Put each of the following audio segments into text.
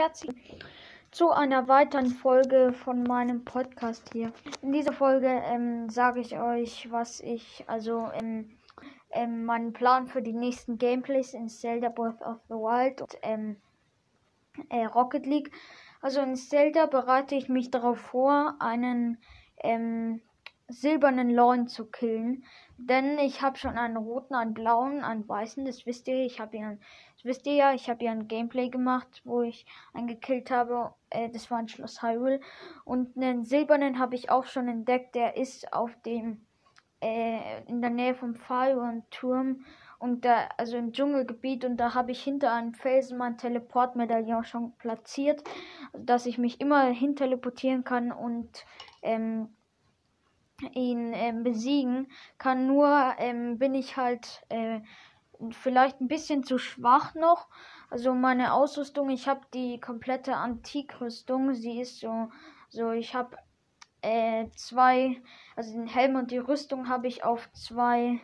herzlich zu einer weiteren Folge von meinem Podcast hier. In dieser Folge ähm, sage ich euch, was ich, also ähm, ähm, meinen Plan für die nächsten Gameplays in Zelda Breath of the Wild und ähm, äh, Rocket League. Also in Zelda bereite ich mich darauf vor, einen ähm, silbernen Lorn zu killen. Denn ich habe schon einen roten, einen blauen, einen weißen, das wisst ihr. Ich habe ja, das wisst ihr ja, ich habe ja ein Gameplay gemacht, wo ich einen gekillt habe. Äh, das war ein Schloss Hyrule. Und einen silbernen habe ich auch schon entdeckt. Der ist auf dem, äh, in der Nähe vom Fire Turm. Und da, also im Dschungelgebiet, und da habe ich hinter einem Felsen mein Teleportmedaillon schon platziert, dass ich mich immer hin teleportieren kann und ähm, ihn ähm, besiegen kann. Nur ähm, bin ich halt äh, vielleicht ein bisschen zu schwach noch. Also meine Ausrüstung, ich habe die komplette Antikrüstung. Sie ist so, so ich habe äh, zwei, also den Helm und die Rüstung habe ich auf zwei,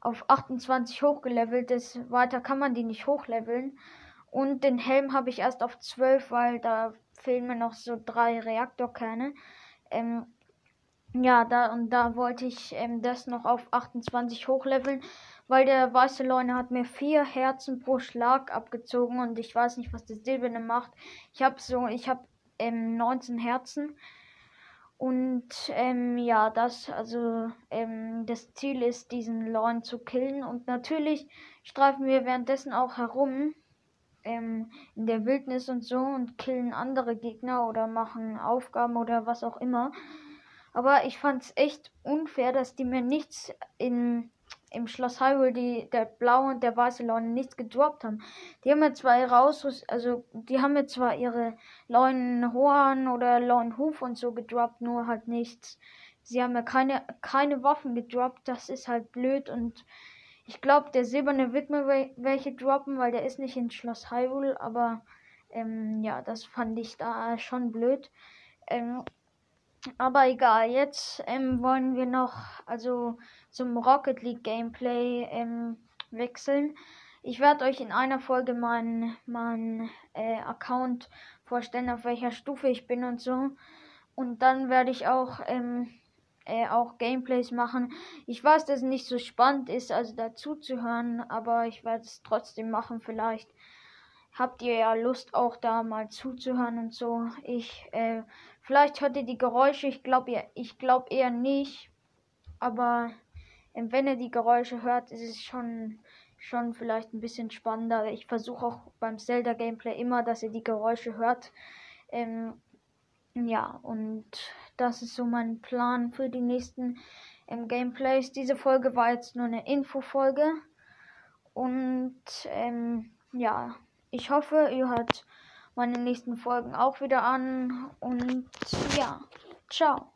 auf 28 hochgelevelt. Das, weiter kann man die nicht hochleveln. Und den Helm habe ich erst auf 12, weil da fehlen mir noch so drei Reaktorkerne. Ähm, ja, da und da wollte ich ähm, das noch auf 28 hochleveln, weil der weiße Leune hat mir vier Herzen pro Schlag abgezogen und ich weiß nicht, was das silberne macht. Ich habe so, ich habe ähm, 19 Herzen und ähm, ja, das also ähm, das Ziel ist, diesen Leuen zu killen und natürlich streifen wir währenddessen auch herum ähm, in der Wildnis und so und killen andere Gegner oder machen Aufgaben oder was auch immer. Aber ich fand's echt unfair, dass die mir nichts in, im Schloss Hyrule, die, der blaue und der weiße Laune, nichts gedroppt haben. Die haben mir zwar ihre Ausrüstung, also die haben mir zwar ihre Leunen Horn oder Leunen Huf und so gedroppt, nur halt nichts. Sie haben mir keine, keine Waffen gedroppt, das ist halt blöd und ich glaube, der silberne wird mir welche droppen, weil der ist nicht in Schloss Hyrule, aber ähm, ja, das fand ich da schon blöd. Ähm, aber egal, jetzt ähm, wollen wir noch also zum Rocket League Gameplay ähm, wechseln. Ich werde euch in einer Folge meinen mein, äh, Account vorstellen, auf welcher Stufe ich bin und so. Und dann werde ich auch, ähm, äh, auch Gameplays machen. Ich weiß, dass es nicht so spannend ist, also dazu zu hören, aber ich werde es trotzdem machen. Vielleicht habt ihr ja Lust auch da mal zuzuhören und so. Ich äh, Vielleicht hört ihr die Geräusche, ich glaube ich glaube eher nicht. Aber ähm, wenn ihr die Geräusche hört, ist es schon, schon vielleicht ein bisschen spannender. Ich versuche auch beim Zelda Gameplay immer, dass ihr die Geräusche hört. Ähm, ja, und das ist so mein Plan für die nächsten ähm, Gameplays. Diese Folge war jetzt nur eine Infofolge. Und ähm, ja, ich hoffe, ihr hört meine nächsten Folgen auch wieder an. Und ja, ciao.